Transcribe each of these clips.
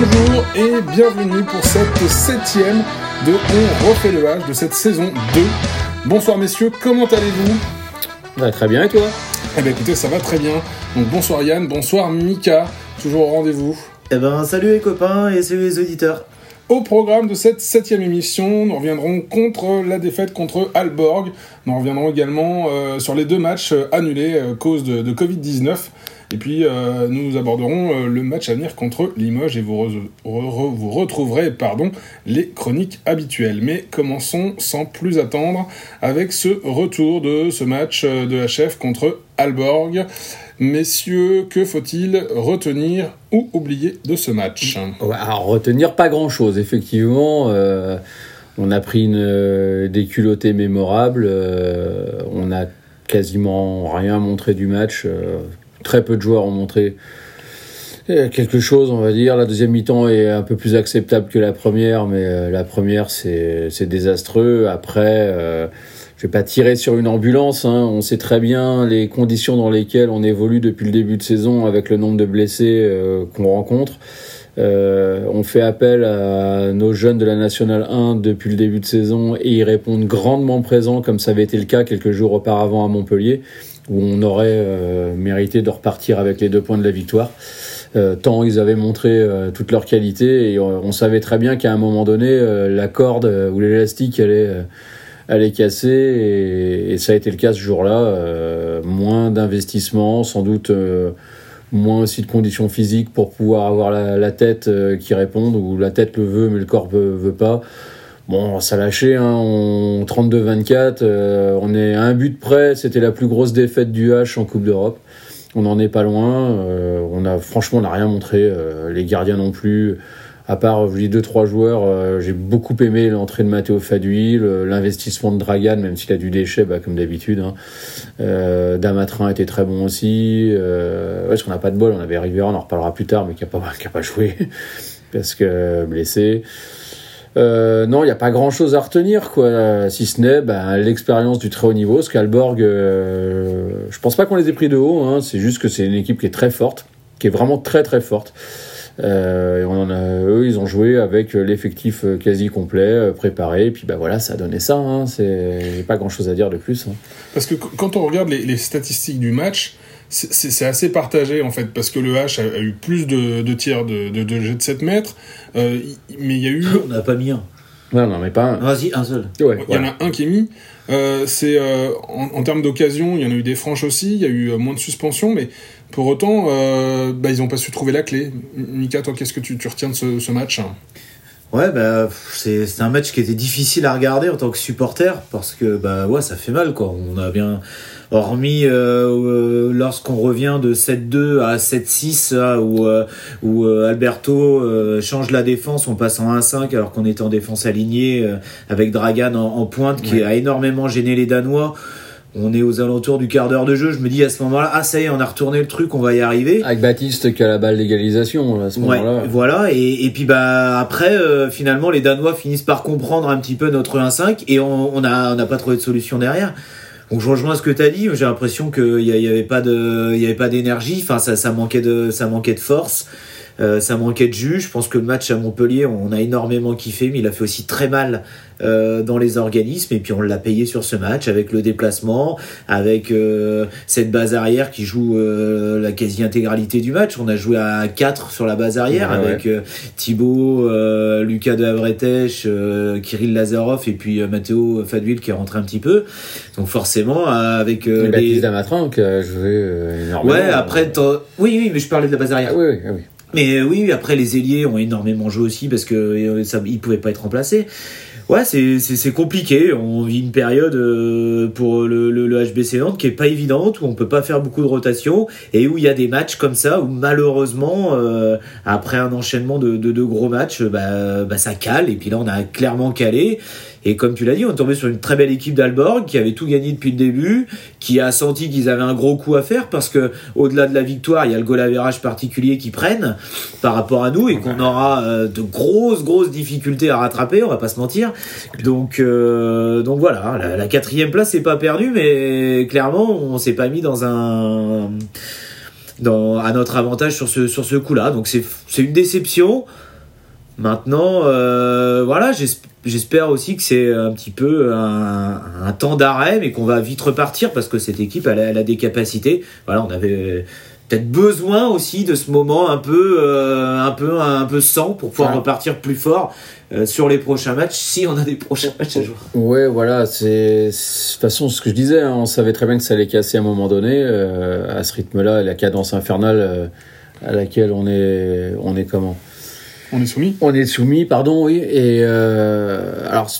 Bonjour et bienvenue pour cette septième de On refait le H de cette saison 2. Bonsoir messieurs, comment allez-vous? Très bien et toi? Eh bien écoutez, ça va très bien. Donc bonsoir Yann, bonsoir Mika, toujours au rendez-vous. Eh ben salut les copains et salut les auditeurs. Au programme de cette septième émission, nous reviendrons contre la défaite contre Alborg. Nous reviendrons également euh, sur les deux matchs euh, annulés à cause de, de Covid-19. Et puis euh, nous aborderons euh, le match à venir contre Limoges et vous, re- re- vous retrouverez pardon, les chroniques habituelles. Mais commençons sans plus attendre avec ce retour de ce match euh, de HF contre Alborg. Messieurs, que faut-il retenir ou oublier de ce match? Alors, retenir pas grand chose, effectivement. on a pris une, des culottés mémorables. on a quasiment rien montré du match. Très peu de joueurs ont montré euh, quelque chose, on va dire. La deuxième mi-temps est un peu plus acceptable que la première, mais euh, la première, c'est c'est désastreux. Après, euh, je vais pas tirer sur une ambulance. Hein. On sait très bien les conditions dans lesquelles on évolue depuis le début de saison avec le nombre de blessés euh, qu'on rencontre. Euh, on fait appel à nos jeunes de la Nationale 1 depuis le début de saison et ils répondent grandement présents comme ça avait été le cas quelques jours auparavant à Montpellier où on aurait euh, mérité de repartir avec les deux points de la victoire. Euh, tant ils avaient montré euh, toute leur qualité et euh, on savait très bien qu'à un moment donné euh, la corde ou l'élastique allait, allait casser et, et ça a été le cas ce jour-là. Moins d'investissement, sans doute moins aussi de conditions physiques pour pouvoir avoir la, la tête qui réponde ou la tête le veut mais le corps veut, veut pas. Bon, ça lâché, hein, on 32-24, euh, on est à un but près, c'était la plus grosse défaite du H en Coupe d'Europe. On n'en est pas loin, euh, on a franchement on n'a rien montré, euh, les gardiens non plus. À part je dis deux trois joueurs, j'ai beaucoup aimé l'entrée de Matteo Fadui, le- l'investissement de Dragan, même s'il a du déchet, bah, comme d'habitude. Hein. Damatrin était très bon aussi. Euh, ouais, qu'on n'a pas de bol, on avait Rivera, on en reparlera plus tard, mais qui a pas, pas joué parce que blessé. Euh, non, il n'y a pas grand chose à retenir, quoi, si ce n'est ben, l'expérience du très haut niveau. Scalborg, euh, je pense pas qu'on les ait pris de haut, hein, c'est juste que c'est une équipe qui est très forte, qui est vraiment très très forte. Euh, et eux, ils ont joué avec l'effectif quasi complet, euh, préparé, et puis bah voilà, ça a donné ça. Hein, c'est pas grand chose à dire de plus. hein. Parce que qu- quand on regarde les statistiques du match, c'est- assez partagé en fait, parce que le H a, a eu plus de, de tirs de, de, de jet de 7 mètres, euh, mais il y a eu. On n'a pas mis un. Non, non, mais pas. un. Vas-y, un seul. Ouais, Il y en a un qui est mis. Euh, c'est euh, en, en termes d'occasion, il y en a eu des franches aussi. Il y a eu moins de suspensions, mais pour autant, euh, bah, ils n'ont pas su trouver la clé. Mika, toi, qu'est-ce que tu, tu retiens de ce, ce match Ouais, bah c'est un match qui était difficile à regarder en tant que supporter parce que bah ouais, ça fait mal quoi. On a bien hormis euh, euh, lorsqu'on revient de 7-2 à 7-6 là, où euh, où euh, Alberto euh, change la défense, on passe en 1-5 alors qu'on était en défense alignée euh, avec Dragan en, en pointe qui Ouais. a énormément gêné les Danois. On est aux alentours du quart d'heure de jeu. Je me dis à ce moment-là, ah ça y est, on a retourné le truc, on va y arriver. Avec Baptiste qui a la balle d'égalisation à ce Ouais, moment-là. voilà. Et, et puis bah après, euh, finalement, les Danois finissent par comprendre un petit peu notre 1-5 et on on a on n'a pas trouvé de solution derrière. Donc je rejoins ce que tu as dit. J'ai l'impression qu'il y, a- il y avait pas de il y avait pas d'énergie. Enfin ça ça manquait de ça manquait de force. Euh, ça manquait de jus. Je pense que le match à Montpellier, on a énormément kiffé, mais il a fait aussi très mal euh, dans les organismes. Et puis on l'a payé sur ce match avec le déplacement, avec euh, cette base arrière qui joue euh, la quasi-intégralité du match. On a joué à 4 sur la base arrière Ouais, avec euh, Thibaut, euh, Lucas de Havretech, euh, Kirill Lazarov et puis euh, Matteo Fadwil qui est rentré un petit peu. Donc forcément avec euh, les... Baptiste Damatrin qui a joué énormément. Ouais, après, oui, oui, mais je parlais de la base arrière. Ah oui, oui, ah oui. Mais euh, oui, après les ailiers ont énormément joué aussi parce que euh, ça, ils pouvaient pas être remplacés. Ouais, c'est compliqué. On vit une période euh, pour le, le, le HBC Nantes qui est pas évidente où on peut pas faire beaucoup de rotation et où il y a des matchs comme ça où malheureusement après un enchaînement de, de, de gros matchs, bah, bah ça cale et puis là on a clairement calé. Et comme tu l'as dit, on est tombé sur une très belle équipe d'Alborg qui avait tout gagné depuis le début, qui a senti qu'ils avaient un gros coup à faire parce que au-delà de la victoire, il y a le goal average particulier qu'ils prennent par rapport à nous et qu'on aura euh, de grosses grosses difficultés à rattraper, on va pas se mentir. Donc euh, donc voilà, la, la quatrième place c'est pas perdu, mais clairement on s'est pas mis dans un dans, à notre avantage sur ce sur ce coup-là. Donc c'est c'est une déception. Maintenant, euh, voilà, j'espère aussi que c'est un petit peu un, un temps d'arrêt, mais qu'on va vite repartir parce que cette équipe, elle a, elle a des capacités. Voilà, on avait peut-être besoin aussi de ce moment un peu, euh, un peu, un peu sans pour pouvoir repartir plus fort euh, sur les prochains matchs, si on a des prochains matchs à jouer. Ouais, voilà, c'est de toute façon ce que je disais, hein, on savait très bien que ça allait casser à un moment donné euh, à ce rythme-là, la cadence infernale à laquelle on est, on est comment? On est soumis. On est soumis, pardon, oui. Et alors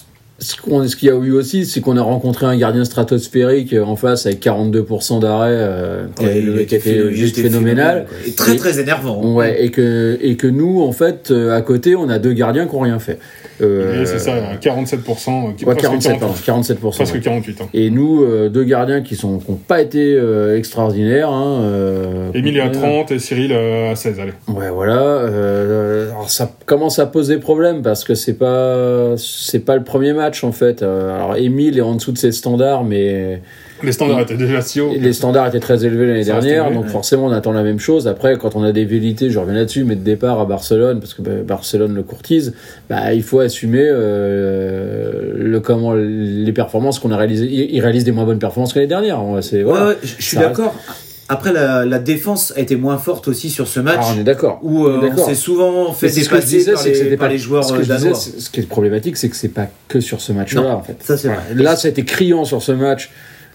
ce qu'il y a eu aussi, c'est qu'on a rencontré un gardien stratosphérique en face avec 42% d'arrêt, euh, qui, était juste phénoménal. Et très très énervant. Ouais, et que, et que nous, en fait, euh, à côté, on a deux gardiens qui n'ont rien fait. Euh, c'est ça, 47%. Ouais, 47, 47%. Presque 48. Hein. Et nous, euh, deux gardiens qui n'ont qui pas été euh, extraordinaires. Hein, Émilie à 30 et Cyril à 16, allez. Ouais, voilà. alors ça commence à poser problème parce que c'est pas, c'est pas le premier match en fait. alors Émile est en dessous de ses standards, mais les standards étaient déjà si hauts. Les standards étaient très élevés l'année dernière, donc forcément on attend la même chose. Après, quand on a des vérités, je reviens là-dessus, mais de départ à Barcelone, parce que bah, Barcelone le courtise, bah, il faut assumer euh, le comment les performances qu'on a réalisées. Il réalise des moins bonnes performances que l'année dernière. C'est, ouais, je suis d'accord. Après, la, la, défense a été moins forte aussi sur ce match. Ah, on est d'accord. Où euh, on s'est souvent fait dépasser par, les, par les joueurs ce que je disais, Ce qui est problématique, c'est que c'est pas que sur ce match-là. En fait. Ça. Là, ça a été criant sur ce match.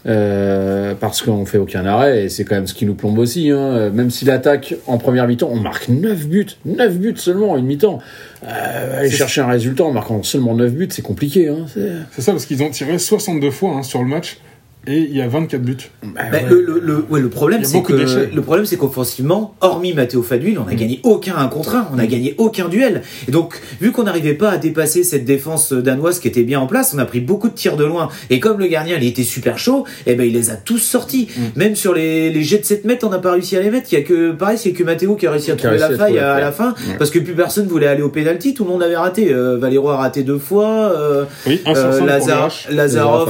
Euh, parce qu'on fait aucun arrêt et c'est quand même ce qui nous plombe aussi. Hein. Même si l'attaque en première mi-temps, on marque 9 buts, 9 buts seulement en une mi-temps. Euh, aller chercher un résultat en marquant seulement 9 buts, c'est compliqué. Hein. C'est ça parce qu'ils ont tiré 62 fois hein, sur le match et il y a 24 buts. Bah, bah, le, le, ouais, le, problème, c'est que le problème, c'est qu'offensivement, hormis Matteo Fadul, on n'a mm. gagné aucun 1 contre 1, on n'a mm. gagné aucun duel. Et donc, vu qu'on n'arrivait pas à dépasser cette défense danoise qui était bien en place, on a pris beaucoup de tirs de loin. Et comme le gardien, il était super chaud, et eh ben il les a tous sortis. Mm. Même sur les, les, jets de 7 mètres, on n'a pas réussi à les mettre. Il y a que pareil, c'est que Matteo qui a réussi à trouver la faille à, la fin, parce que plus personne voulait aller au penalty, tout le monde avait raté. Euh, Valero a raté deux fois, euh, oui, euh, Lazar, Lazarov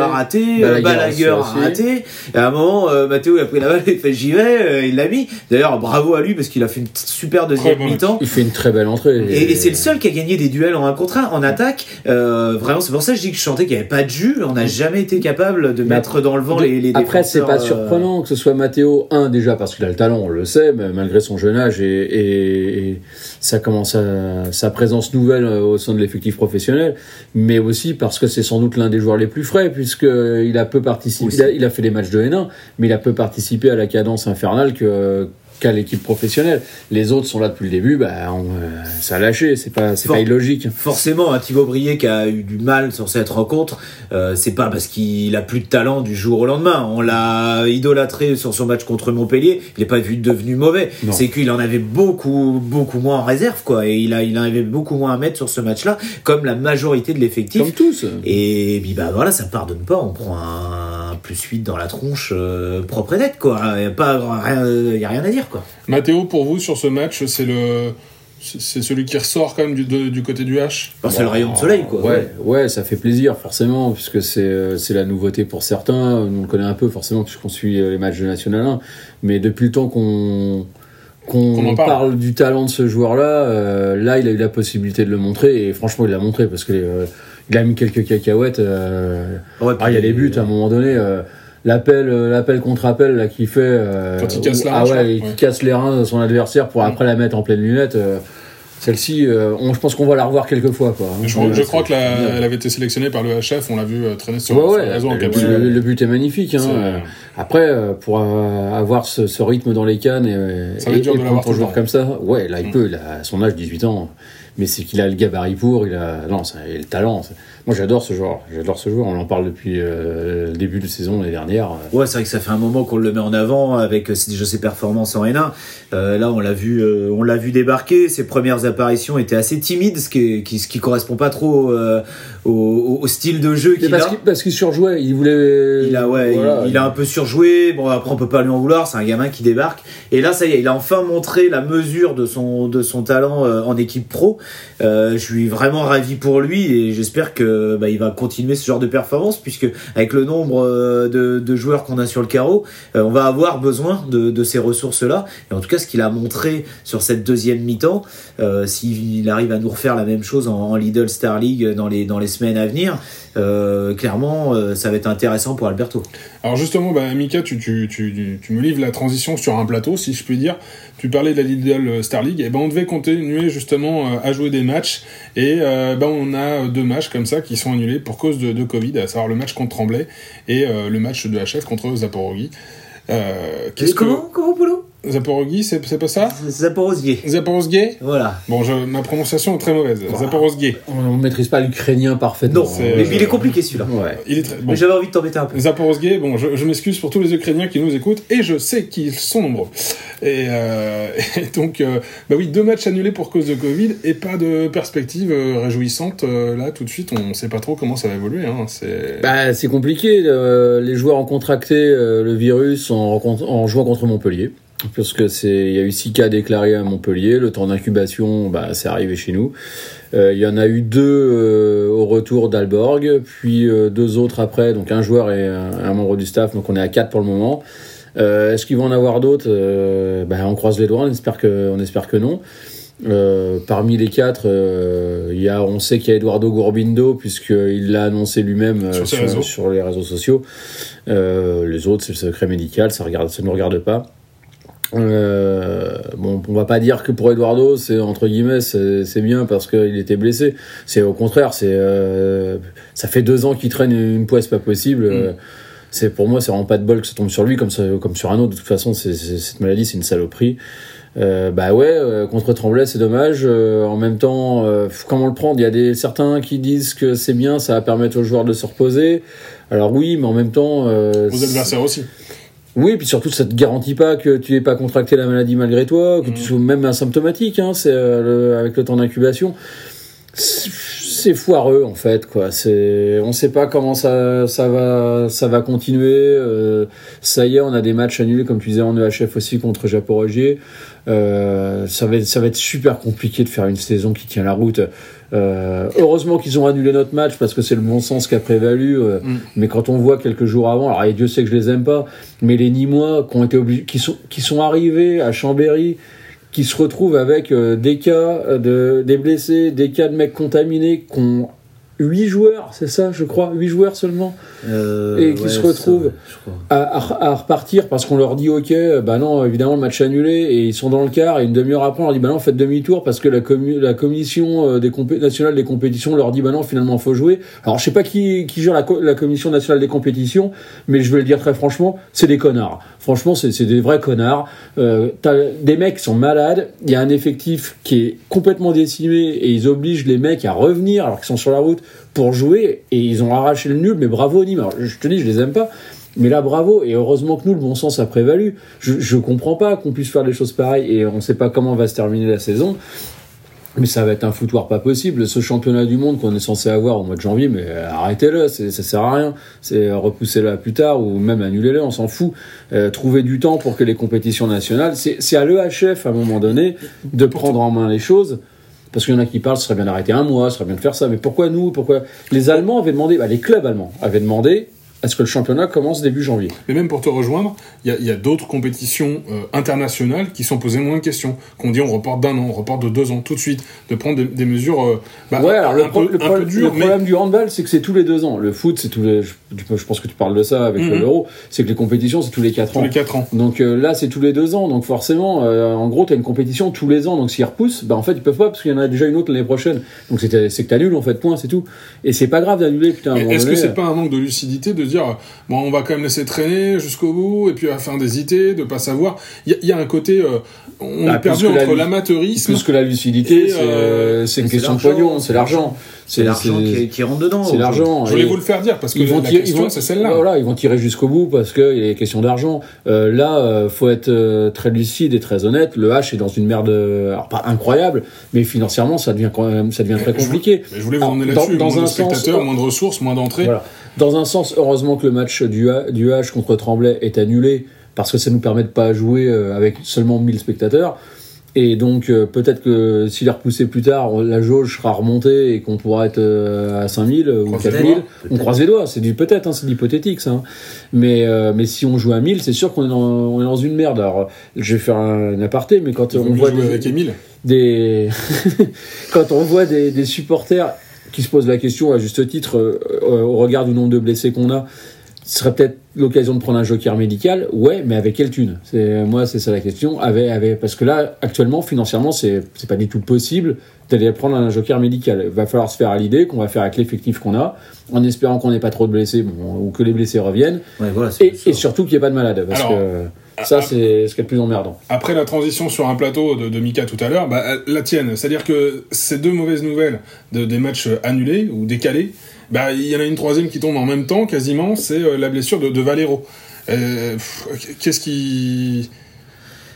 a raté, Balaguer a raté. Et à un moment, euh, Mathéo il a pris la balle, il fait j'y vais, euh, il l'a mis. D'ailleurs, bravo à lui parce qu'il a fait une super deuxième mi-temps. Il fait une très belle entrée. Et, c'est le seul qui a gagné des duels en 1 contre 1 en attaque. Euh, vraiment, c'est pour ça que je dis que je chantais qu'il n'y avait pas de jus. On n'a jamais été capable de mettre dans le vent les, les Après, c'est pas surprenant que ce soit Mathéo 1 déjà parce qu'il a le talent, on le sait, malgré son jeune âge et, et, ça commence à, sa présence nouvelle au sein de l'effectif professionnel, mais aussi parce que c'est sans doute l'un des joueurs les plus frais puisqu'il a peu participé. Il il a fait des matchs de N1, mais il a peu participé à la cadence infernale que qu'à l'équipe professionnelle. Les autres sont là depuis le début, bah, euh, ça a lâché, c'est pas, c'est pas illogique. Forcément, un Thibaut Brier qui a eu du mal sur cette rencontre, euh, c'est pas parce qu'il a plus de talent du jour au lendemain. On l'a idolâtré sur son match contre Montpellier, il n'est pas vu devenu mauvais. C'est qu'il en avait beaucoup, beaucoup moins en réserve, quoi, et il a, il en avait beaucoup moins à mettre sur ce match-là, comme la majorité de l'effectif. Comme tous. Et puis, bah voilà, ça pardonne pas, on prend un plus 8 dans la tronche euh, propre et net, quoi. Il n'y a, pas, rien, a rien à dire, quoi. Mathéo, pour vous, sur ce match, c'est le. C'est celui qui ressort quand même du, du côté du H? C'est le rayon de soleil, quoi. Ouais, ouais, ça fait plaisir, forcément, puisque c'est la nouveauté pour certains. On le connaît un peu, forcément, puisqu'on suit les matchs de National 1. Mais depuis le temps qu'on qu'on parle. du talent de ce joueur-là, euh, là, il a eu la possibilité de le montrer, et franchement, il l'a montré, parce que euh, il a mis quelques cacahuètes. Euh, ah, il y a les buts à un moment donné. Euh, l'appel, euh, l'appel contre appel là qu'il fait. Quand il casse ah ouais, il casse les reins de son adversaire pour après la mettre en pleine lunette. Celle-ci, je pense qu'on va la revoir quelques fois. Quoi, hein. je, crois qu'elle avait été sélectionnée par le HF, on l'a vu traîner sur, ouais, ouais, le, but est magnifique. Hein. Après, pour avoir ce, rythme dans les cannes et, ça et, dur de pour un joueur comme ça, ouais, là il mm. peut, il a son âge, 18 ans mais c'est qu'il a le gabarit pour, il a non, le talent. Moi, j'adore ce joueur. J'adore ce joueur. On en parle depuis euh, le début de saison l'année dernière. Ouais, c'est vrai que ça fait un moment qu'on le met en avant avec euh, déjà ses performances en N1. Euh, là, on l'a vu, on l'a vu débarquer. Ses premières apparitions étaient assez timides, ce qui, qui, ce qui correspond pas trop au, au, style de jeu qu'il a. parce qu'il surjouait. Il voulait. Il a ouais, il, a un peu surjoué. Bon, après, on peut pas lui en vouloir. C'est un gamin qui débarque. Et là, ça y est, il a enfin montré la mesure de son de son talent en équipe pro. je suis vraiment ravi pour lui et j'espère que que bah, il va continuer ce genre de performance puisque avec le nombre euh, de, joueurs qu'on a sur le carreau, euh, on va avoir besoin de, ces ressources-là. Et en tout cas, ce qu'il a montré sur cette deuxième mi-temps, euh, s'il arrive à nous refaire la même chose en, Lidl Star League dans les, dans les semaines à venir, euh, clairement, euh, ça va être intéressant pour Alberto. Alors justement, bah, Mika, tu, tu, tu, tu me livres la transition sur un plateau, si je puis dire. Tu parlais de la Lidl Star League, et ben on devait continuer justement euh, à jouer des matchs, et euh, ben on a deux matchs comme ça qui sont annulés pour cause de, de Covid, à savoir le match contre Tremblay et euh, le match de HF contre Zaporogi. Euh, qu'est-ce que Comment, comment, Polo Zaporogi, c'est pas ça? Zaporozhye. Zaporozhye? Voilà. Bon, je, ma prononciation est très mauvaise. Zaporozhye. On ne maîtrise pas l'ukrainien parfaitement. Non, mais il est compliqué celui-là. Ouais. Il est très bon. Mais j'avais envie de t'embêter un peu. Zaporozhye, bon, je, je m'excuse pour tous les Ukrainiens qui nous écoutent, et je sais qu'ils sont nombreux. Et, euh, et donc, euh, bah oui, deux matchs annulés pour cause de Covid, et pas de perspective euh, réjouissante. euh, là, tout de suite, on sait pas trop comment ça va évoluer. Hein. C'est... Bah, c'est compliqué. euh, les joueurs ont contracté euh, le virus en jouant contre Montpellier. Parce que c'est, il y a eu six cas déclarés à Montpellier. Le temps d'incubation, bah, c'est arrivé chez nous. Euh, il y en a eu deux euh, au retour d'Alborg, puis euh, deux autres après. Donc un joueur et un, un membre du staff. Donc on est à quatre pour le moment. Euh, est-ce qu'il va en avoir d'autres? Euh, bah, On croise les doigts. On espère que, on espère que non. Euh, parmi les quatre, euh, il y a, on sait qu'il y a Eduardo Gorbindo puisqu'il l'a annoncé lui-même Sur sur, les réseaux sociaux. Euh, les autres, c'est le secret médical, ça regarde, ça nous regarde pas. Euh, bon, on va pas dire que pour Eduardo, c'est entre guillemets, c'est bien parce qu'il était blessé. C'est au contraire, c'est euh, ça fait deux ans qu'il traîne une poisse pas possible. Euh, C'est pour moi, c'est vraiment pas de bol que ça tombe sur lui comme ça, comme sur un autre. De toute façon, cette maladie, c'est une saloperie. Euh, bah ouais, euh, contre Tremblay, c'est dommage. Euh, en même temps, euh, comment le prendre? Il y a des certains qui disent que c'est bien, ça va permettre aux joueurs de se reposer. Alors oui, mais en même temps, euh, Aux adversaires aussi. Oui, puis surtout, ça te garantit pas que tu n'aies pas contracté la maladie malgré toi, que tu sois même asymptomatique, hein, c'est euh, avec le temps d'incubation. C'est c'est foireux en fait, quoi. C'est, on sait pas comment ça, ça va, ça va continuer. euh, ça y est, on a des matchs annulés, comme tu disais en EHF aussi contre Japorogier. Euh, ça va, être, ça va être super compliqué de faire une saison qui tient la route. Euh, heureusement qu'ils ont annulé notre match parce que c'est le bon sens qui a prévalu. euh, Mm. Mais quand on voit quelques jours avant, alors et Dieu sait que je les aime pas, mais les Nîmois qui ont été obligés, qui sont, qui sont arrivés à Chambéry, qui se retrouvent avec euh, des cas de, des blessés, des cas de mecs contaminés, qui ont 8 joueurs, c'est ça, je crois, 8 joueurs seulement, Euh, Et qui se retrouvent. à, à- à repartir parce qu'on leur dit ok, bah non, évidemment le match est annulé et ils sont dans le quart et une demi-heure après on leur dit bah non, faites demi-tour parce que la, commu- la commission euh, des compé- nationale des compétitions leur dit bah non, finalement faut jouer. Alors je sais pas qui, qui gère la, co- la commission nationale des compétitions, mais je vais le dire très franchement, c'est des connards. Franchement, c'est des vrais connards. Euh, des mecs qui sont malades, il y a un effectif qui est complètement décimé et ils obligent les mecs à revenir alors qu'ils sont sur la route pour jouer et ils ont arraché le nul, mais bravo Nîmes. Alors, je te dis, je les aime pas. Mais là, bravo, et heureusement que nous, le bon sens a prévalu. Je, je comprends pas qu'on puisse faire des choses pareilles, et on sait pas comment va se terminer la saison. Mais ça va être un foutoir pas possible. Ce championnat du monde qu'on est censé avoir au mois de janvier, mais arrêtez-le, ça sert à rien. C'est repoussez-le à plus tard ou même annulez-le, on s'en fout. Euh, trouvez du temps pour que les compétitions nationales, c'est c'est à l'EHF à un moment donné de prendre en main les choses. Parce qu'il y en a qui parlent, ce serait bien d'arrêter un mois, ce serait bien de faire ça. Mais pourquoi nous Pourquoi les Allemands avaient demandé, bah, les clubs allemands avaient demandé à ce que le championnat commence début janvier. Mais même pour te rejoindre, il y a, d'autres compétitions euh, internationales qui sont posées moins de questions. Qu'on dit on reporte d'un an, on reporte de deux ans, tout de suite. De prendre des, des mesures euh, bah, ouais, alors le, un, pro- peu, le un pro- peu le dures, mais problème du handball, c'est que c'est tous les deux ans. Le foot, c'est tous les. Je, tu pense que tu parles de ça avec Mhm. l'euro. C'est que les compétitions, c'est tous les quatre tous ans. les quatre ans. Donc euh, là, c'est tous les deux ans. Donc forcément, en gros, tu as une compétition tous les ans. Donc s'ils repoussent, bah en fait, ils peuvent pas parce qu'il y en a déjà une autre l'année prochaine. Donc c'est que t'annules en fait, point, c'est tout. Et c'est pas grave d'annuler, putain. Est-ce que c'est pas un manque de lucidité de dire bon on va quand même laisser traîner jusqu'au bout et puis à la fin d'hésiter, de pas savoir. Il y, a- il y a un côté euh, on Bah, est perdu la entre l'amateurisme. Plus que la lucidité, c'est euh, c'est une question de pognon, c'est l'argent. C'est l'argent qui, qui rentre dedans. C'est l'argent. Je voulais vous le faire dire parce que ils vont la tirer, ils question vont, c'est celle-là. Voilà, ils vont tirer jusqu'au bout parce qu'il y a des questions d'argent. Euh, là, euh, faut être euh, très lucide et très honnête. Le H est dans une merde, alors pas incroyable, mais financièrement, ça devient quand même, ça devient très compliqué. Mais je voulais vous emmener dans- là-dessus. dans moins un de sens- moins de ressources, moins d'entrées. Voilà. Dans un sens, heureusement que le match du, H- du H contre Tremblay est annulé parce que ça nous permet de pas jouer euh, avec seulement 1000 spectateurs. Et donc euh, peut-être que s'il est repoussé plus tard, la jauge sera remontée et qu'on pourra être euh, à 5000 ou Croise les 4000. doigts. On croise les doigts, c'est du peut-être, hein, c'est hypothétique ça. hein. Mais, mais si on joue à 1000, c'est sûr qu'on est, dans- on est dans une merde. Alors je vais faire un, aparté, mais quand on voit des, quand on voit des, des supporters qui se posent la question à juste titre euh, euh, au regard du nombre de blessés qu'on a ce serait peut-être l'occasion de prendre un joker médical. Ouais mais avec quelle thune? C'est moi c'est ça la question. Avec, avec parce que là actuellement financièrement c'est c'est pas du tout possible d'aller prendre un joker médical. Il va falloir se faire à l'idée qu'on va faire avec l'effectif qu'on a en espérant qu'on n'ait pas trop de blessés bon, ou que les blessés reviennent. Ouais, voilà, c'est et, et surtout qu'il n'y ait pas de malade parce Alors, que ça c'est ce qui est le plus emmerdant. Après la transition sur un plateau de, de Mika tout à l'heure, bah, la tienne, c'est-à-dire que ces deux mauvaises nouvelles de, des matchs annulés ou décalés, bah, il y en a une troisième qui tombe en même temps, quasiment, c'est euh, la blessure de, de Valero. Euh, Qu'est-ce qui...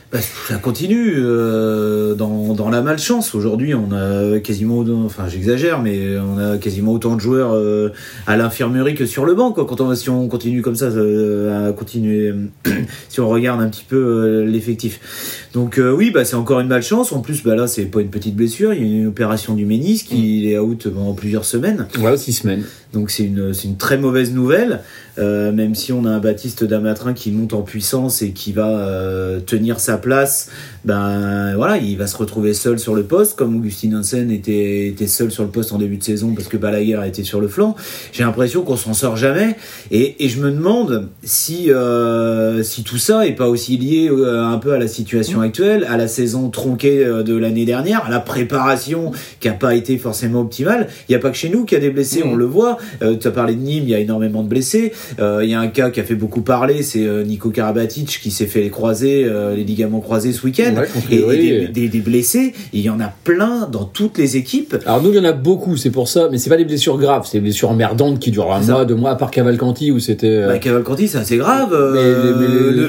Bah, ça continue euh, dans, dans la malchance. Aujourd'hui, on a quasiment, enfin j'exagère, mais on a quasiment autant de joueurs euh, à l'infirmerie que sur le banc. Quoi. Quand on, si on continue comme ça, euh, à continuer, si on regarde un petit peu euh, l'effectif. Donc euh, oui, bah, c'est encore une malchance. En plus, bah, là, c'est pas une petite blessure. Il y a une opération du ménisque. Il est out pendant plusieurs semaines. voilà six semaines Donc c'est une, c'est une très mauvaise nouvelle, euh, même si on a un Baptiste Damatrin qui monte en puissance et qui va euh, tenir sa place, ben voilà, il va se retrouver seul sur le poste, comme Augustin Hansen était, était seul sur le poste en début de saison parce que Balaguer était sur le flanc. J'ai l'impression qu'on s'en sort jamais, et, et je me demande si, euh, si tout ça est pas aussi lié euh, un peu à la situation actuelle, à la saison tronquée euh, de l'année dernière, à la préparation qui a pas été forcément optimale. Il y a pas que chez nous qu'il y a des blessés, Mhm. on le voit. Euh, tu as parlé de Nîmes, il y a énormément de blessés. Euh, Il y a un cas qui a fait beaucoup parler, c'est euh, Nico Karabatic qui s'est fait les croisés, euh, les ligaments croisés ce week-end. Ouais, et, des, et- des- des blessés, il y en a plein dans toutes les équipes. Alors nous, il y en a beaucoup, c'est pour ça, mais c'est pas des blessures graves, c'est des blessures emmerdantes qui durent un mois, deux mois, à part Cavalcanti où c'était. Bah, Cavalcanti, c'est assez grave.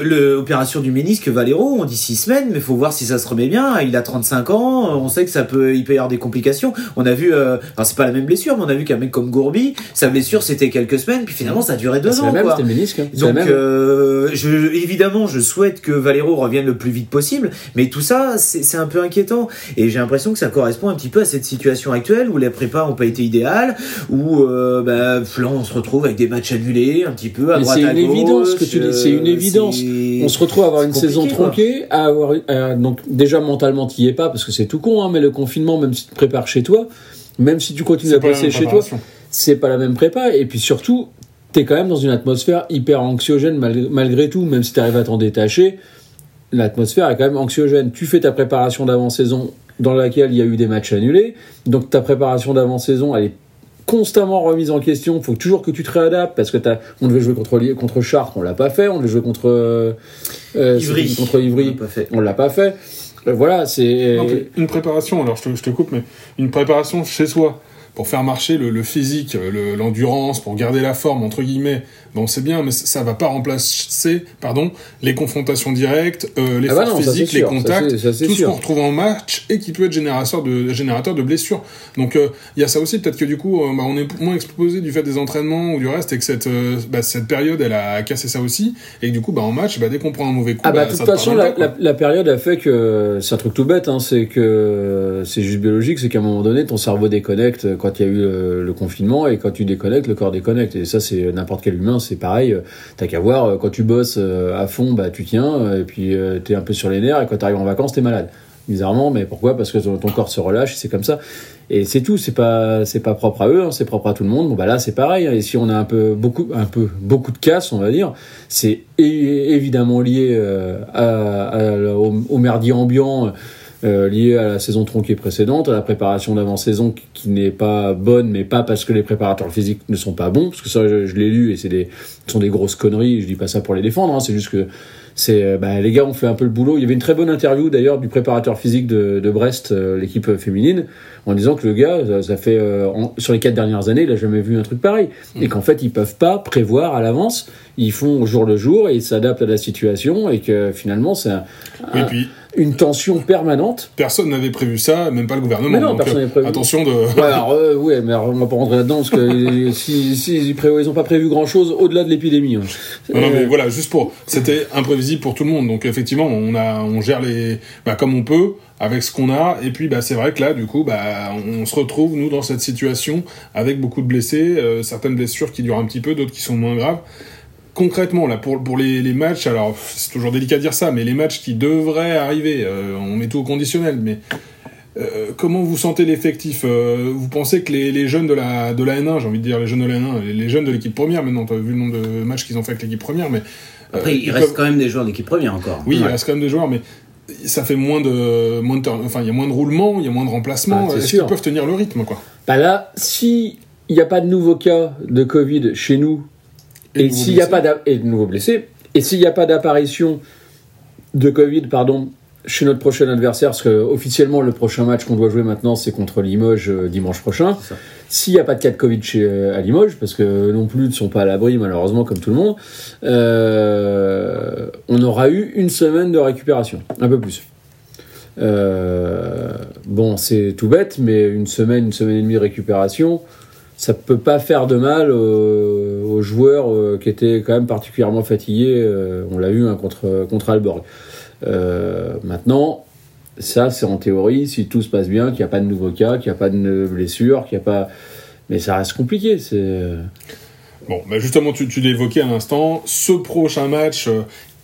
L'opération du ménisque Valero, on dit six semaines, mais faut voir si ça se remet bien. Il a 35 ans, on sait que ça peut, il peut y avoir des complications. On a vu, euh, enfin c'est pas la même blessure, mais on a vu qu'un mec comme Gourbi, sa blessure c'était quelques semaines, puis finalement ça a duré deux c'est ans. la même, c'était le ménisque. hein. C'est Donc, euh, je, évidemment, je souhaite que Valero revienne le plus vite possible, mais tout ça, c'est c'est un peu inquiétant. Et j'ai l'impression que ça correspond un petit peu à cette situation actuelle où les prépas n'ont pas été idéales, où euh, bah, là, on se retrouve avec des matchs annulés un petit peu à Mais droite c'est à une gauche. évidence que tu dis, c'est une euh, évidence. c'est- On se retrouve à avoir une c'est saison tronquée, à avoir donc déjà mentalement t'y es pas parce que c'est tout con, hein, mais le confinement, même si tu te prépares chez toi, même si tu continues à C'est passer chez toi, c'est pas la même prépa. Et puis surtout, t'es quand même dans une atmosphère hyper anxiogène mal- malgré tout, même si t'arrives à t'en détacher. L'atmosphère est quand même anxiogène. Tu fais ta préparation d'avant-saison dans laquelle il y a eu des matchs annulés. Donc ta préparation d'avant-saison, elle est constamment remise en question. Il faut toujours que tu te réadaptes parce que t'as, on devait jouer contre, contre Chartres, on l'a pas fait. On devait jouer contre euh, euh, Ivry. contre Ivry, On l'a pas fait. on l'a pas fait. Euh, voilà, c'est une préparation, alors je te, je te coupe, mais une préparation chez soi pour faire marcher le, physique, le- l'endurance, pour garder la forme, entre guillemets, bon, c'est bien, mais ça va pas remplacer pardon, les confrontations directes, euh, l'effort Ah bah non, ça, c'est physique, les ça, contacts, ça, tout ce qu'on retrouve en match et qui peut être générateur de, générateur de blessures. Donc euh, il y a ça aussi, peut-être que du coup, euh, bah, on est moins exposé du fait des entraînements ou du reste, et que cette, bah, cette période, elle a cassé ça aussi, et que du coup, bah, en match, bah, dès qu'on prend un mauvais coup, Ah bah, de toute façon, la, période a fait que c'est un truc tout bête, hein, c'est que c'est juste biologique, c'est qu'à un moment donné, ton cerveau déconnecte quand il y a eu le, le confinement et quand tu déconnectes, le corps déconnecte. Et ça, c'est n'importe quel humain, c'est pareil. T'as qu'à voir, euh, quand tu bosses euh, à fond, bah tu tiens, euh, et puis euh, t'es un peu sur les nerfs, et quand t'arrives en vacances, t'es malade. Bizarrement, mais pourquoi? Parce que ton, corps se relâche, c'est comme ça. Et c'est tout, c'est pas c'est pas propre à eux, hein, c'est propre à tout le monde. Bon bah là c'est pareil. hein. Et si on a un peu beaucoup un peu beaucoup de casse, on va dire, c'est évidemment lié euh, au, au merdier ambiant. euh, lié à la saison tronquée précédente, à la préparation d'avant-saison qui, qui n'est pas bonne, mais pas parce que les préparateurs physiques ne sont pas bons, parce que ça je, je l'ai lu et c'est des ce sont des grosses conneries. Je dis pas ça pour les défendre, hein, c'est juste que c'est euh, bah, les gars ont fait un peu le boulot. Il y avait une très bonne interview d'ailleurs du préparateur physique de, de Brest, euh, l'équipe féminine, en disant que le gars, ça, ça fait euh, en- sur les quatre dernières années, il a jamais vu un truc pareil, et qu'en fait ils peuvent pas prévoir à l'avance. Ils font au jour le jour et ils s'adaptent à la situation et que finalement c'est un, un- puis une tension permanente. Personne n'avait prévu ça, même pas le gouvernement. Mais non, Donc, personne euh, n'avait prévu. Attention de. Ouais, alors, euh, ouais, mais alors, on va pas rentrer là-dedans parce que si, si ils, prévoient- ils ont pas prévu grand-chose au-delà de l'épidémie. hein. Non, non, mais Euh, voilà, juste pour. C'était imprévisible pour tout le monde. Donc, effectivement, on, a, on gère les. Bah, comme on peut, avec ce qu'on a. Et puis, bah, c'est vrai que là, du coup, bah, on, se retrouve, nous, dans cette situation, avec beaucoup de blessés, euh, certaines blessures qui durent un petit peu, d'autres qui sont moins graves. Concrètement, là, pour, pour les, les matchs, alors, c'est toujours délicat de dire ça, mais les matchs qui devraient arriver, euh, on met tout au conditionnel, mais. euh, comment vous sentez l'effectif Euh, Vous pensez que les, les jeunes de la, de la N1, j'ai envie de dire les jeunes de la N1, les, les jeunes de l'équipe première, maintenant, tu as vu le nombre de matchs qu'ils ont fait avec l'équipe première, mais. euh, Après, il reste peuvent- quand même des joueurs d'équipe première encore. Oui, il reste quand même des joueurs, mais ça fait moins de, moins de, turn- enfin, il y a moins de roulement, il y a moins de remplacements. Ah, Est-ce qu'ils peuvent tenir le rythme, quoi? Bah là, si il n'y a pas de nouveaux cas de Covid chez nous Et s'il y a pas et de nouveaux blessés et s'il n'y a pas d'apparition de Covid, pardon, chez notre prochain adversaire, parce que officiellement le prochain match qu'on doit jouer maintenant c'est contre Limoges euh, dimanche prochain. S'il n'y a pas de cas de Covid chez euh, à Limoges, parce que non plus ne sont pas à l'abri malheureusement comme tout le monde, euh, on aura eu une semaine de récupération, un peu plus. Bon, c'est tout bête, mais une semaine, une semaine et demie de récupération, ça peut pas faire de mal aux, aux joueurs euh, qui étaient quand même particulièrement fatigués. euh, on l'a vu hein, contre, contre Alborg. Euh, maintenant, ça c'est en théorie, si tout se passe bien, qu'il n'y a pas de nouveaux cas, qu'il n'y a pas de blessures, qu'il n'y a pas. Mais ça reste compliqué. C'est. Bon, bah justement, tu, tu l'évoquais à l'instant, ce prochain match,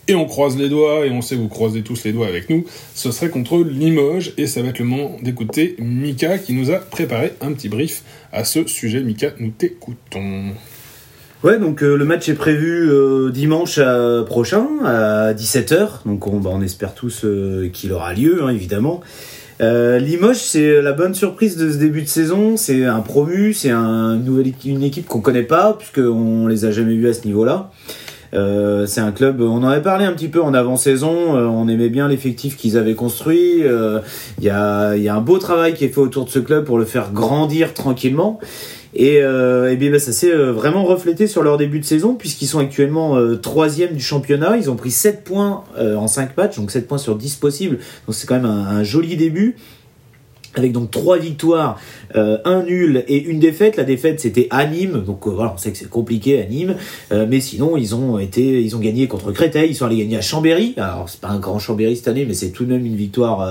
et on croise les doigts, et on sait que vous croisez tous les doigts avec nous, ce serait contre Limoges, et ça va être le moment d'écouter Mika qui nous a préparé un petit brief à ce sujet. Mika, nous t'écoutons. Ouais, donc euh, le match est prévu euh, dimanche euh, prochain à 17h. Donc on, bah, on espère tous qu'il aura lieu, hein, évidemment. Limoges, c'est la bonne surprise de ce début de saison. C'est un promu, c'est un, une, équipe qu'on connaît pas, puisqu'on les a jamais vus à ce niveau-là. C'est un club, on en avait parlé un petit peu en avant-saison, on aimait bien l'effectif qu'ils avaient construit. il y a un beau travail qui est fait autour de ce club pour le faire grandir tranquillement. Et, euh, bien, bah, ça s'est euh, vraiment reflété sur leur début de saison, puisqu'ils sont actuellement euh, troisième du championnat. Ils ont pris 7 points euh, en 5 matchs, donc 7 points sur 10 possibles. Donc c'est quand même un, un joli début. Avec donc trois victoires, euh, un nul et une défaite. La défaite c'était à Nîmes, donc voilà, on sait que c'est compliqué à Nîmes, Euh, mais sinon ils ont été, ils ont gagné contre Créteil, ils sont allés gagner à Chambéry. Alors c'est pas un grand Chambéry cette année, mais c'est tout de même une victoire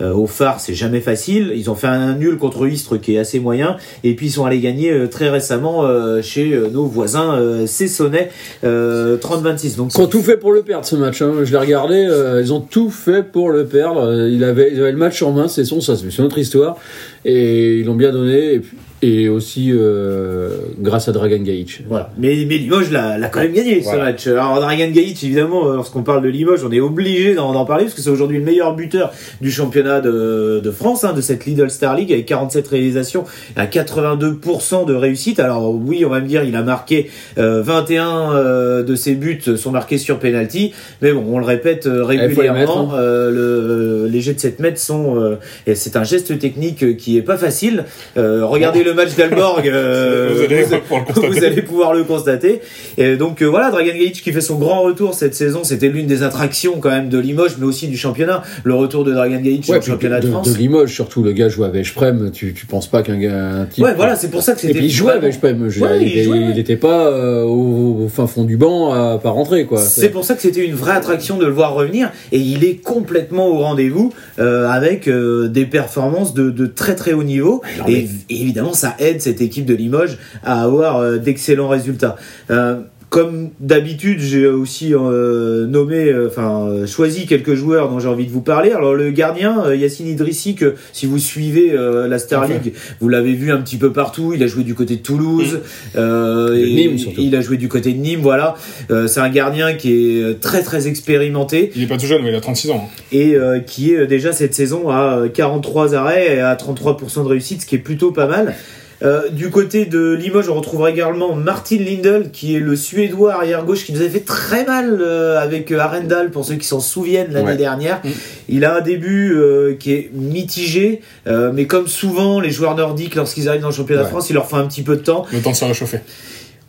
au phare, c'est jamais facile. Ils ont fait un nul contre Istres qui est assez moyen, et puis ils sont allés gagner euh, très récemment euh, chez euh, nos voisins euh, Cessonnet, euh, 30-26. Donc Ils ont tout fait pour le perdre ce match. hein. Je l'ai regardé, euh, ils ont tout fait pour le perdre. Euh, Il avait, ils avaient le match en main, c'est son, ça c'est une autre histoire. Et ils l'ont bien donné. Et aussi euh, grâce à Dragan Gaïch. Voilà. Mais, mais Limoges l'a, quand même gagné ce match. Alors Dragan Gaïc, évidemment, euh, lorsqu'on parle de Limoges, on est obligé d'en, parler parce que c'est aujourd'hui le meilleur buteur du championnat de, de France, hein, de cette Lidl Star League, avec 47 réalisations à 82% de réussite. Alors oui, on va me dire, il a marqué euh, 21 euh, de ses buts sont marqués sur penalty, mais bon, on le répète euh, faut les mettre, régulièrement. hein. euh, le, les jets de 7 mètres sont, euh, c'est un geste technique qui est pas facile. Euh, regardez le match d'Alborg. euh, Vous allez vous- pouvoir le constater. vous allez pouvoir le constater. Et donc euh, voilà, Dragan Gajic qui fait son grand retour cette saison, c'était l'une des attractions quand même de Limoges, mais aussi du championnat. Le retour de Dragan Gajic Ouais, puis championnat de, de, France. de Limoges, surtout le gars joue à Veszprem, tu, tu penses pas qu'un gars. Un type, Ouais, voilà, c'est pour ça que Et c'était. puis il jouait à Veszprem, Ouais, il il, jouait, il ouais. était pas euh, au, au fin fond du banc à pas rentrer quoi. C'est pour ça que c'était une vraie attraction de le voir revenir et il est complètement au rendez-vous euh, avec euh, des performances de, de très très haut niveau non, et, mais- et évidemment ça aide cette équipe de Limoges à avoir euh, d'excellents résultats. Euh, comme d'habitude, j'ai aussi euh, nommé, euh, enfin euh, choisi quelques joueurs dont j'ai envie de vous parler. Alors le gardien euh, Yacine Idrissi, que si vous suivez euh, la Star. League, vous l'avez vu un petit peu partout. Il a joué du côté de Toulouse, euh, De et Nîmes, surtout. il a joué du côté de Nîmes. Voilà, Euh, c'est un gardien qui est très très expérimenté Il est pas tout jeune, mais il a 36 ans. et euh, qui est déjà cette saison à euh, 43 arrêts et à 33% de réussite, ce qui est plutôt pas mal. Euh, du côté de Limoges, on retrouve également Martin Lindel, qui est le Suédois arrière gauche, qui nous avait fait très mal euh, avec euh, Arendal, pour ceux qui s'en souviennent l'année Ouais. dernière. Mm. Il a un début euh, qui est mitigé, euh, mais comme souvent les joueurs nordiques, lorsqu'ils arrivent dans le championnat de. France, il leur faut un petit peu de temps. Le temps de se réchauffer.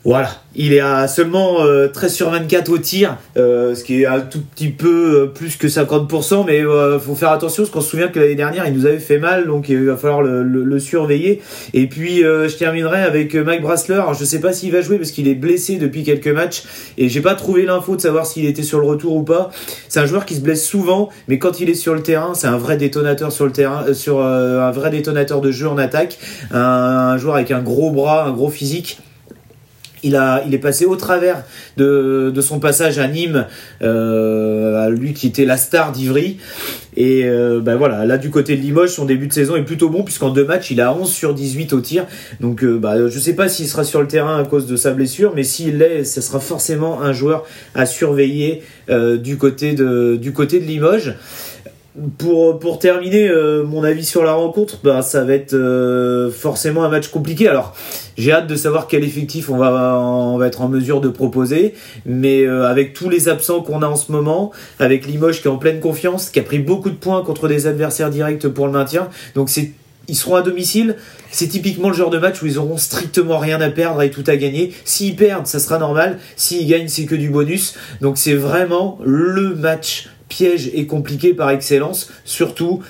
Voilà, il est à seulement euh, 13 sur 24 au tir, euh, ce qui est un tout petit peu euh, plus que 50%, mais euh, faut faire attention parce qu'on se souvient que l'année dernière il nous avait fait mal, donc il va falloir le, le- le surveiller. Et puis euh, je terminerai avec euh, Mike Brassler. Je sais pas s'il va jouer parce qu'il est blessé depuis quelques matchs et j'ai pas trouvé l'info de savoir s'il était sur le retour ou pas. C'est un joueur qui se blesse souvent, mais quand il est sur le terrain, c'est un vrai détonateur sur le terrain, euh, sur euh, un vrai détonateur de jeu en attaque, un joueur avec un gros bras, un gros physique. Il, a, il est passé au travers de, de son passage à Nîmes, euh, à lui qui était la star d'Ivry. Et euh, ben voilà, là du côté de Limoges, son début de saison est plutôt bon puisqu'en deux matchs, il a 11 sur 18 au tir. Donc euh, bah, je sais pas s'il sera sur le terrain à cause de sa blessure, mais s'il l'est, ce sera forcément un joueur à surveiller du, côté de, du côté de Limoges. Pour, terminer, euh, mon avis sur la rencontre, bah, ça va être euh, forcément un match compliqué. Alors, j'ai hâte de savoir quel effectif on va, être en mesure de proposer, mais euh, avec tous les absents qu'on a en ce moment, avec Limoges qui est en pleine confiance, qui a pris beaucoup de points contre des adversaires directs pour le maintien, donc ils seront à domicile. C'est typiquement le genre de match où ils auront strictement rien à perdre et tout à gagner. S'ils perdent, ça sera normal. S'ils gagnent, c'est que du bonus. Donc c'est vraiment le match piège et compliqué par excellence. Surtout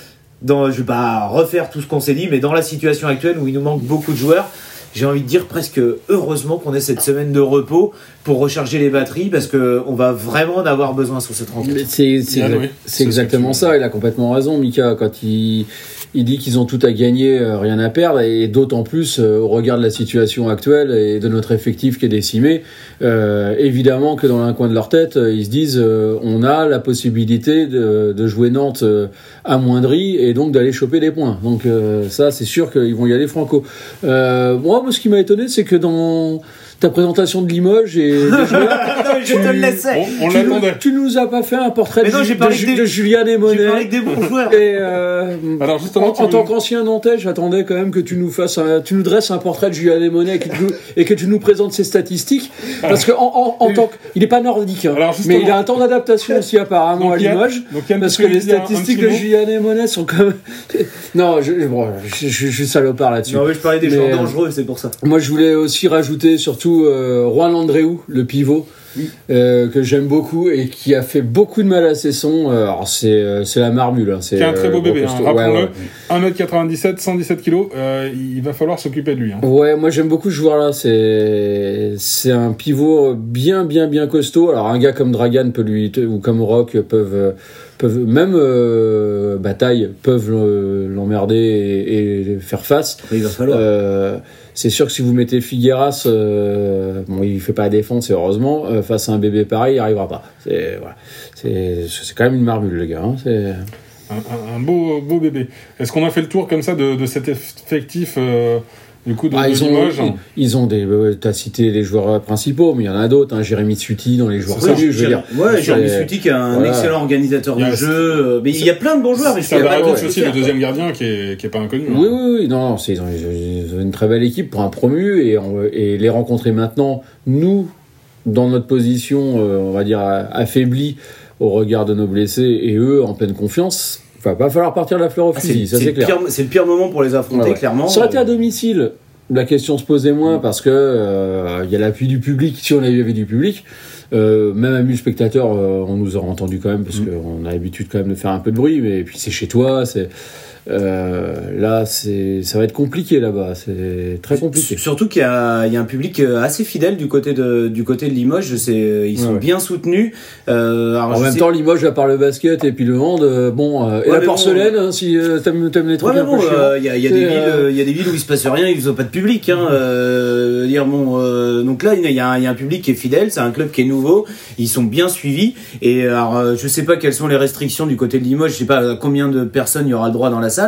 dans, je vais pas refaire tout ce qu'on s'est dit, mais dans la situation actuelle où il nous manque beaucoup de joueurs. J'ai envie de dire presque heureusement qu'on ait cette semaine de repos pour recharger les batteries parce que on va vraiment en avoir besoin sur cette rencontre. C'est c'est oui. ce exactement ça, il a complètement raison, Mika, quand il, il dit qu'ils ont tout à gagner, euh, rien à perdre, et d'autant plus euh, au regard de la situation actuelle et de notre effectif qui est décimé, euh, évidemment que dans un coin de leur tête, euh, ils se disent on a la possibilité de, de jouer Nantes euh, amoindrie et donc d'aller choper des points. Donc ça, c'est sûr qu'ils vont y aller franco. Moi, ce qui m'a étonné, c'est que dans ta présentation de Limoges et des joueurs, Non, mais je te le laissais. On, on tu, nous, tu nous as pas fait un portrait Mais de, non, parlé de, des- de Julien J'ai parlé Desmonet. que des bons joueurs. Et euh, Alors, justement, en, tu tant qu'ancien Nantais, j'attendais quand même que tu nous fasses, un- tu nous dresses un portrait de Julien Desmonet et que tu et que tu nous présentes ses statistiques, parce que en, en, en tant que, il est pas nordique, hein, mais il a un temps d'adaptation aussi apparemment Donc, à Limoges. donc, Parce tu que les statistiques de Julien Desmonet sont quand même. Non, je, bon, je, je- je suis salopard là-dessus. Non, mais je parlais des Mais, joueurs euh, dangereux, c'est pour ça. Moi, je voulais aussi rajouter surtout euh, Juan Andréou, le pivot, euh, que j'aime beaucoup et qui a fait beaucoup de mal à ses sons. Euh, Alors, c'est c'est la marmule. Hein, c'est un très beau bébé, hein. Ouais, rappelons-le. ouais. 1m97, 117 kg, euh, il va falloir s'occuper de lui. hein. Ouais, moi j'aime beaucoup ce joueur-là. C'est c'est un pivot bien bien bien costaud. Alors un gars comme Dragan peut lui ou comme Rock peuvent peuvent même euh, bataille peuvent le- l'emmerder et, et faire face. Il va falloir. Euh, c'est sûr que si vous mettez Figueras, euh, bon, il fait pas la défense, et heureusement, euh, face à un bébé pareil, il arrivera pas. C'est voilà, c'est c'est quand même une marmule, le gars. hein. C'est- Un, un- un beau, beau bébé. Est-ce qu'on a fait le tour comme ça de, de cet effectif euh, du coup Ah, de ils, ont, ils, ils ont des. euh, T'as cité les joueurs principaux, mais il y en a d'autres. Hein, Jérémy Tsuti dans les joueurs connus, je veux dire. Ouais, Jérémy C'est- Suti qui est un voilà. excellent organisateur de jeu. euh, Mais il y a plein de bons joueurs. mais Ça va pas raconter quoi aussi faire, le deuxième gardien qui est, qui est pas inconnu. hein. Oui, oui, oui. Non, non, c'est- ils, ont, ils ont une très belle équipe pour un promu et, on- et les rencontrer maintenant, nous, dans notre position, euh, on va dire, affaiblie au regard de nos blessés et eux en pleine confiance, va pas falloir partir de la fleur au Ah, fusil, ça c'est clair. pire- c'est le pire moment pour les affronter, ouais. clairement. Ça aurait été à domicile. La question se posait moins parce que euh, il y a l'appui du public. Si on avait eu du public, euh, même à 1000 spectateurs, euh, on nous aurait entendu quand même parce Mm. qu'on a l'habitude quand même de faire un peu de bruit. Mais puis c'est chez toi, c'est euh, là, c'est ça va être compliqué là-bas. C'est très compliqué. Surtout qu'il y, y a un public euh, assez fidèle du côté de, du côté de Limoges. C'est, ils sont Ouais, ouais. bien soutenus. Euh, alors, En même sais- temps, Limoges, à part le basket et puis le hand, euh, bon, euh, et Ouais, la porcelaine, hein, si t'aimes les trucs un bon, peu il y a, y a des C'est, villes, il y a des villes où il se passe rien, ils ont pas de public. Hein, euh, dire bon, donc là, il y, a un, il y a un public qui est fidèle, c'est un club qui est nouveau, ils sont bien suivis. Et alors, je sais pas quelles sont les restrictions du côté de Limoges, je sais pas combien de personnes il y aura le droit dans la salle,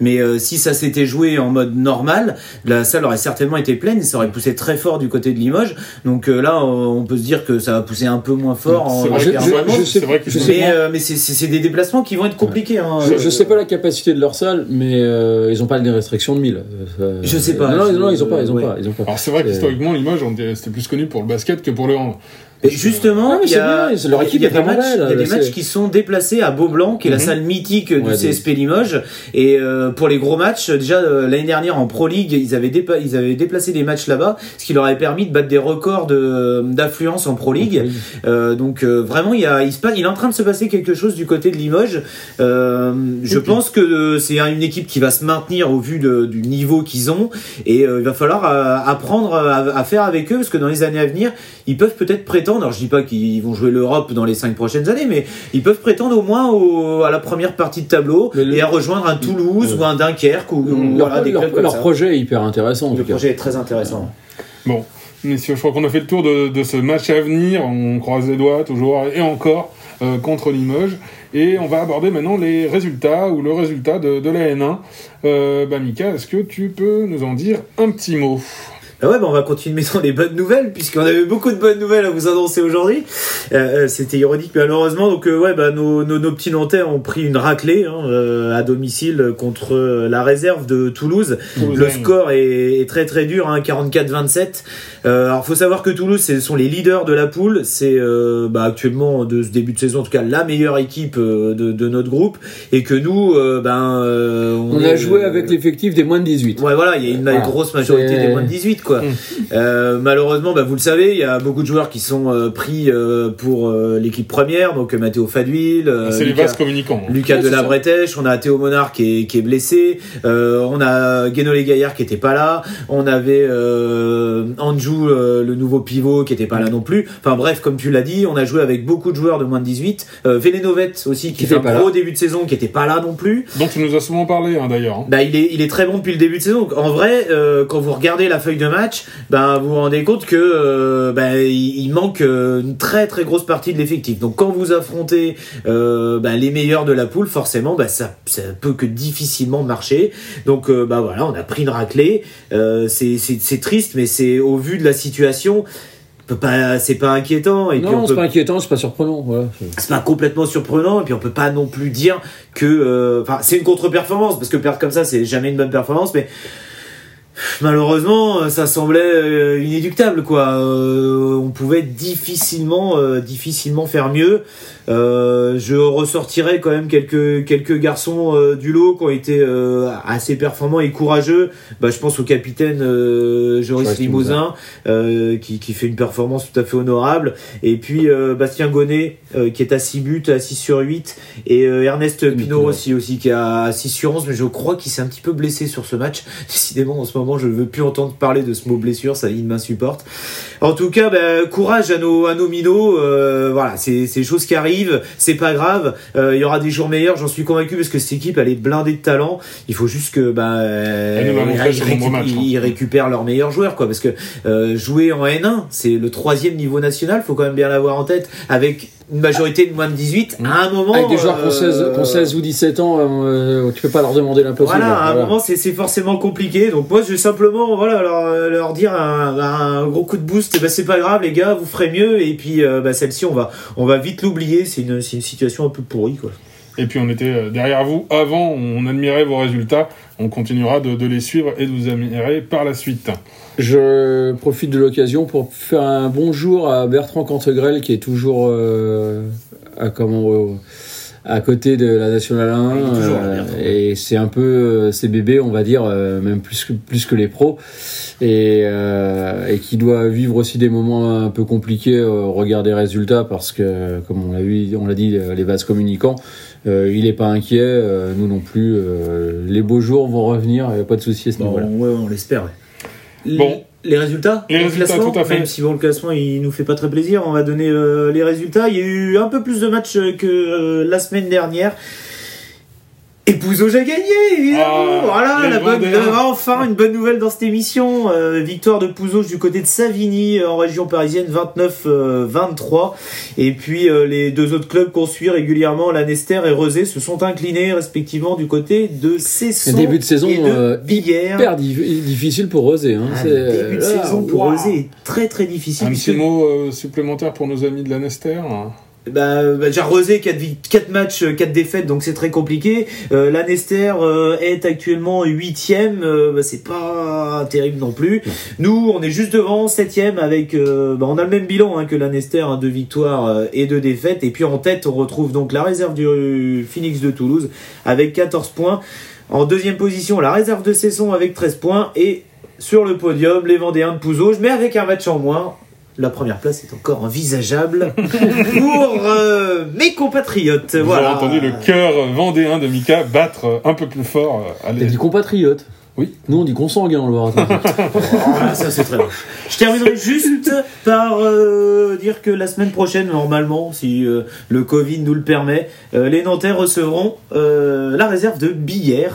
mais euh, si ça s'était joué en mode normal, la salle aurait certainement été pleine, et ça aurait poussé très fort du côté de Limoges. Donc euh, là, on peut se dire que ça va pousser un peu moins fort en C'est vrai, je- je- je mais, euh, c'est- des déplacements qui vont être compliqués. Hein. Je, je sais pas la capacité de leur salle, mais euh, ils ont pas des restrictions de 1000. Euh, Je sais pas, Non, non, ils ont pas, ils ont ouais. pas, ils ont pas. Alors c'est vrai qu'historiquement Limoges c'était plus connu pour le basket que pour le hand. Et justement, il y a, c'est bien, leur équipe il y a est des matchs, belle, il y a des c'est- matchs qui sont déplacés à Beaublanc, qui est la Mhm. salle mythique du Ouais, CSP Limoges. Et euh, pour les gros matchs, déjà euh, l'année dernière en Pro League, ils avaient, dépa- ils avaient déplacé des matchs là-bas, ce qui leur avait permis de battre des records de- d'affluence en Pro League. Euh, donc euh, vraiment, il, y a, il, se passe, il est en train de se passer quelque chose du côté de Limoges. Euh, je pense que c'est une équipe qui va se maintenir au vu de- du niveau qu'ils ont et il va falloir apprendre à, à faire avec eux parce que dans les années à venir, ils peuvent peut-être prétendre. Alors je dis pas qu'ils vont jouer l'Europe dans les cinq prochaines années, mais ils peuvent prétendre au moins au- à la première partie de tableau le- et à rejoindre un Toulouse ou un Dunkerque ou, ou Leur, voilà, des leur- clubs comme leur ça. projet est hyper intéressant. en Le cas. projet est très intéressant. Bon, messieurs, je crois qu'on a fait le tour de, de ce match à venir. On croise les doigts toujours et encore euh, contre Limoges. Et on va aborder maintenant les résultats ou le résultat de, de la N1. Euh, bah, Mika, est-ce que tu peux nous en dire un petit mot? Ah ouais, bah on va continuer dans les bonnes nouvelles, puisqu'on avait beaucoup de bonnes nouvelles à vous annoncer aujourd'hui. Euh, euh, C'était ironique, mais malheureusement, donc euh, ouais, bah nos, nos, nos petits Nantais ont pris une raclée hein, euh, à domicile contre la réserve de Toulouse. Le score est, est très très dur, hein, 44-27. Euh, alors faut savoir que Toulouse, ce sont les leaders de la poule. C'est euh, bah, actuellement de ce début de saison, en tout cas, la meilleure équipe de, de notre groupe, et que nous, ben, euh, On est, a joué avec l'effectif des moins de 18. Ouais, voilà, il y a une Voilà. grosse majorité des moins de 18, quoi. Mm. Euh, malheureusement, bah, vous le savez, il y a beaucoup de joueurs qui sont euh, pris euh, pour euh, l'équipe première, donc Mathéo Faduil, euh, C'est les Lucas, vases communicants. hein. Lucas Ouais, de la. Bretèche, on a Théo Monard qui est, qui est blessé, euh, on a Guénolé Gaillard qui était pas là, on avait euh, Anjou, euh, le nouveau pivot, qui était pas là non plus. Enfin bref, comme tu l'as dit, on a joué avec beaucoup de joueurs de moins de 18. Euh, Velenovet aussi, qui Qui fait un gros là. début de saison, qui était pas là non plus. dont tu nous as souvent parlé hein, d'ailleurs. hein. Bah, il est, il est très bon depuis le début de saison. Donc, en vrai, euh, quand vous regardez la feuille de match, bah, vous vous rendez compte que euh, bah, il, manque euh, une très très grosse partie de l'effectif. Donc quand vous affrontez euh, bah, les meilleurs de la poule, forcément, bah, ça, ça peut que difficilement marcher. Donc bah voilà, on a pris une raclée. C'est triste, mais c'est au vu de la situation. C'est pas inquiétant et puis on Non, c'est peut pas inquiétant, c'est pas surprenant. Voilà. c'est pas complètement surprenant et puis on peut pas non plus dire que euh, enfin c'est une contre-performance parce que perdre comme ça c'est jamais une bonne performance mais malheureusement ça semblait euh, inéductable quoi. Euh, on pouvait difficilement euh, difficilement faire mieux Euh, je ressortirais quand même quelques quelques garçons euh, du lot qui ont été euh, assez performants et courageux. Bah, je pense au capitaine Joris Limousin. Qui, qui fait une performance tout à fait honorable. Et puis Bastien Gonnet qui est à 6 buts, à 6 sur 8 et Ernest Pinot aussi, aussi qui est à 6 sur 11 mais je crois qu'il s'est un petit peu blessé sur ce match. Décidément en ce moment je ne veux plus entendre parler de ce mot blessure, ça il m'insupporte. En tout cas, bah, courage à nos, à nos minots, voilà, c'est c'est choses qui arrivent, c'est pas grave, Euh, il y aura des jours meilleurs, j'en suis convaincu parce que cette équipe elle est blindée de talent, il faut juste que bah, ils, récup- hein. ils récupèrent leurs meilleurs joueurs quoi. Parce que euh, jouer en N1 c'est le troisième niveau national faut quand même bien l'avoir en tête avec une majorité de moins de 18 à un moment Avec des joueurs qui ont 16, euh, qui ont 16 ou 17 ans, euh, tu peux pas leur demander l'impossible. voilà, à un Voilà. moment c'est c'est forcément compliqué. Donc moi je vais simplement voilà leur, leur dire un, un gros coup de boost. Et ben c'est pas grave les gars, vous ferez mieux. Et puis euh, bah, celle-ci on va on va vite l'oublier. C'est une c'est une situation un peu pourrie quoi. Et puis on était euh, derrière vous avant, on admirait vos résultats, on continuera de, de les suivre et de vous admirer par la suite. Je profite de l'occasion pour faire un bonjour à Bertrand Cantegrel qui est toujours euh, à, comment, euh, à côté de la Nationale 1. Il est toujours là, euh, et c'est un peu euh, ses bébés, on va dire, euh, même plus que, plus que les pros. Et, euh, et qui doit vivre aussi des moments un peu compliqués euh, au regard des résultats parce que, comme on l'a vu, on l'a dit, les vases communicants, euh, il n'est pas inquiet, euh, nous non plus. euh, les beaux jours vont revenir, il n'y a pas de souci à ce Bon, niveau-là. ouais, on l'espère. ouais. Bon. Les résultats Les Le résultats, classement tout à fait. Même si bon, le classement il nous fait pas très plaisir, on va donner euh, les résultats. Il y a eu un peu plus de matchs que euh, la semaine dernière. Et Pouzauge a gagné, évidemment. Ah, voilà, la bonne, euh, enfin une bonne nouvelle dans cette émission. Euh, victoire de Pouzauge du côté de Savigny euh, en région parisienne, 29-23. Et puis euh, les deux autres clubs qu'on suit régulièrement, Lanester et Rezé, se sont inclinés respectivement du côté de Cesson début de saison, et de euh. Hyper difficile pour Rosé. Hein. Ah, le début de là, saison pour. Rosé est très très difficile. Un petit mot euh, supplémentaire pour nos amis de la Nester. hein. Bah, Rosé 4, matchs, 4 défaites, donc c'est très compliqué. Euh, Lanester euh, est actuellement 8ème, euh, bah, c'est pas terrible non plus. Nous, on est juste devant, 7ème, avec, euh, bah, on a le même bilan hein, que Lanester, hein, deux victoires et deux défaites. Et puis en tête, on retrouve donc la réserve du Phoenix de Toulouse avec 14 points. En deuxième position, la réserve de Cesson avec 13 points. Et sur le podium, les Vendéens de Pouzauge, mais avec un match en moins la première place est encore envisageable pour euh, mes compatriotes. Vous voilà. avez entendu le cœur vendéen de Mika battre un peu plus fort. Euh, T'as dit compatriote oui. Nous, on dit consanguin, on le ah, ça, c'est très bon. Je terminerai juste par euh, dire que la semaine prochaine, normalement, si le Covid nous le permet, les Nantais recevront la réserve de billets.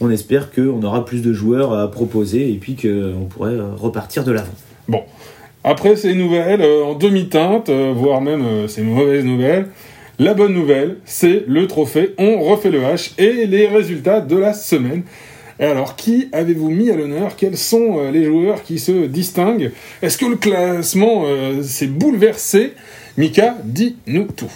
On espère qu'on aura plus de joueurs à proposer et puis qu'on pourrait repartir de l'avant. Bon, après ces nouvelles euh, en demi-teinte, euh, voire même euh, ces mauvaises nouvelles, la bonne nouvelle, c'est le trophée On refait le H et les résultats de la semaine. Et alors, qui avez-vous mis à l'honneur? Quels sont les joueurs qui se distinguent? Est-ce que le classement s'est bouleversé? Mika, dis-nous tout.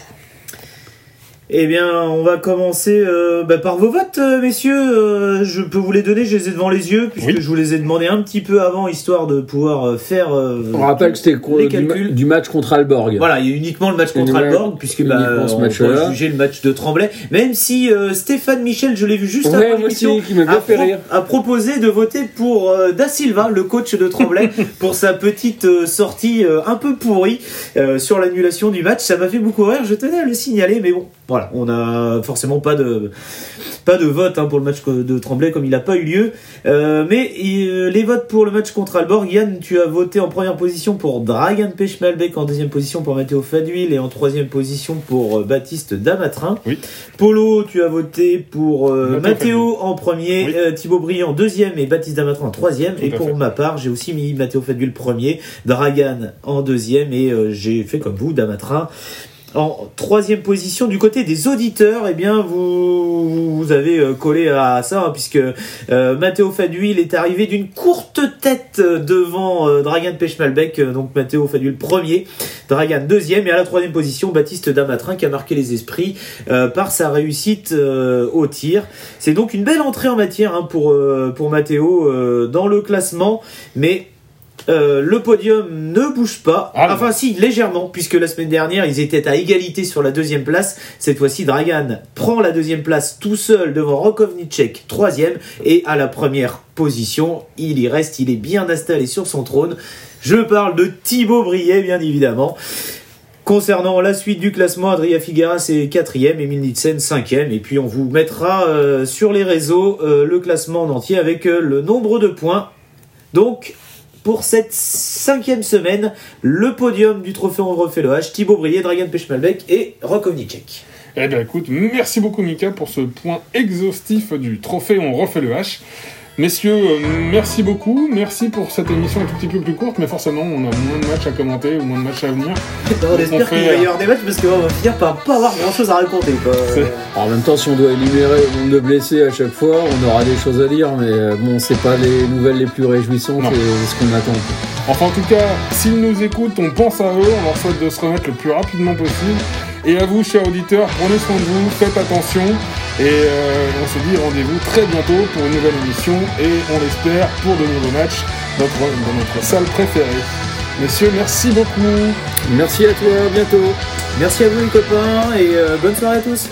Eh bien, on va commencer euh, bah, par vos votes, euh, messieurs. Euh, je peux vous les donner, je les ai devant les yeux, puisque je vous les ai demandés un petit peu avant, histoire de pouvoir faire. on rappelle que c'était du, du, match contre Alborg. Voilà, il y a uniquement le match contre Alborg, puisque bah, on va juger le match de Tremblay. Même si Stéphane Michel, je l'ai vu juste avant l'émission, a, a, proposé de voter pour Da Silva, le coach de Tremblay, pour sa petite sortie un peu pourrie sur l'annulation du match. Ça m'a fait beaucoup rire, je tenais à le signaler, mais bon. Voilà, on n'a forcément pas de pas de vote hein, pour le match de Tremblay comme il n'a pas eu lieu. Euh, mais euh, les votes pour le match contre Alborg, Yann, tu as voté en première position pour Dragan Pechmalbeck, en deuxième position pour Matteo Faduil et en troisième position pour euh, Baptiste Damatrin. Oui. Polo, tu as voté pour Matteo en premier, Thibaut Briand en deuxième et Baptiste Damatrin en troisième. et pour ma part, j'ai aussi mis Matteo Faduil premier, Dragan en deuxième et j'ai fait comme vous, Damatrin en troisième position du côté des auditeurs, eh bien vous, vous avez euh, collé à ça hein, puisque euh, Matteo Faduil est arrivé d'une courte tête devant euh, Dragan Pechmalbeck, euh, donc Matteo Faduil premier, Dragan deuxième et à la troisième position Baptiste Damatrin qui a marqué les esprits par sa réussite au tir. C'est donc une belle entrée en matière hein, pour pour Matteo dans le classement, mais euh, le podium ne bouge pas. Ah enfin, si, légèrement, puisque la semaine dernière, ils étaient à égalité sur la deuxième place. Cette fois-ci, Dragan prend la deuxième place tout seul devant Rokovnicek, troisième. Et à la première position, il y reste, il est bien installé sur son trône. Je parle de Thibaut Briet, bien évidemment. Concernant la suite du classement, Adria Figueras est quatrième, Emile Nitzen cinquième, et puis on vous mettra euh, sur les réseaux euh, le classement en entier avec le nombre de points. Donc pour cette cinquième semaine, le podium du trophée On refait le H, Thibaut Brier, Dragan Pechmalbeck et Rokovnicek. Eh bien écoute, merci beaucoup Mika pour ce point exhaustif du trophée On refait le H. Messieurs, euh, merci beaucoup. Merci pour cette émission un tout petit peu plus courte, mais forcément, on a moins de matchs à commenter ou moins de matchs à venir. on espère qu'il va y avoir des matchs parce qu'on va finir par pas avoir grand chose à raconter. En même temps, si on doit énumérer le nombre de blessés à chaque fois, on aura des choses à dire, mais euh, bon, c'est pas les nouvelles les plus réjouissantes et ce qu'on attend. Enfin, en tout cas, s'ils nous écoutent, on pense à eux, on leur souhaite de se remettre le plus rapidement possible. Et à vous, chers auditeurs, prenez soin de vous, faites attention. Et euh, on se dit rendez-vous très bientôt pour une nouvelle émission et on l'espère pour de nouveaux matchs dans notre salle préférée. Messieurs, merci beaucoup. Merci à toi, à bientôt. Merci à vous les copains et euh, bonne soirée à tous.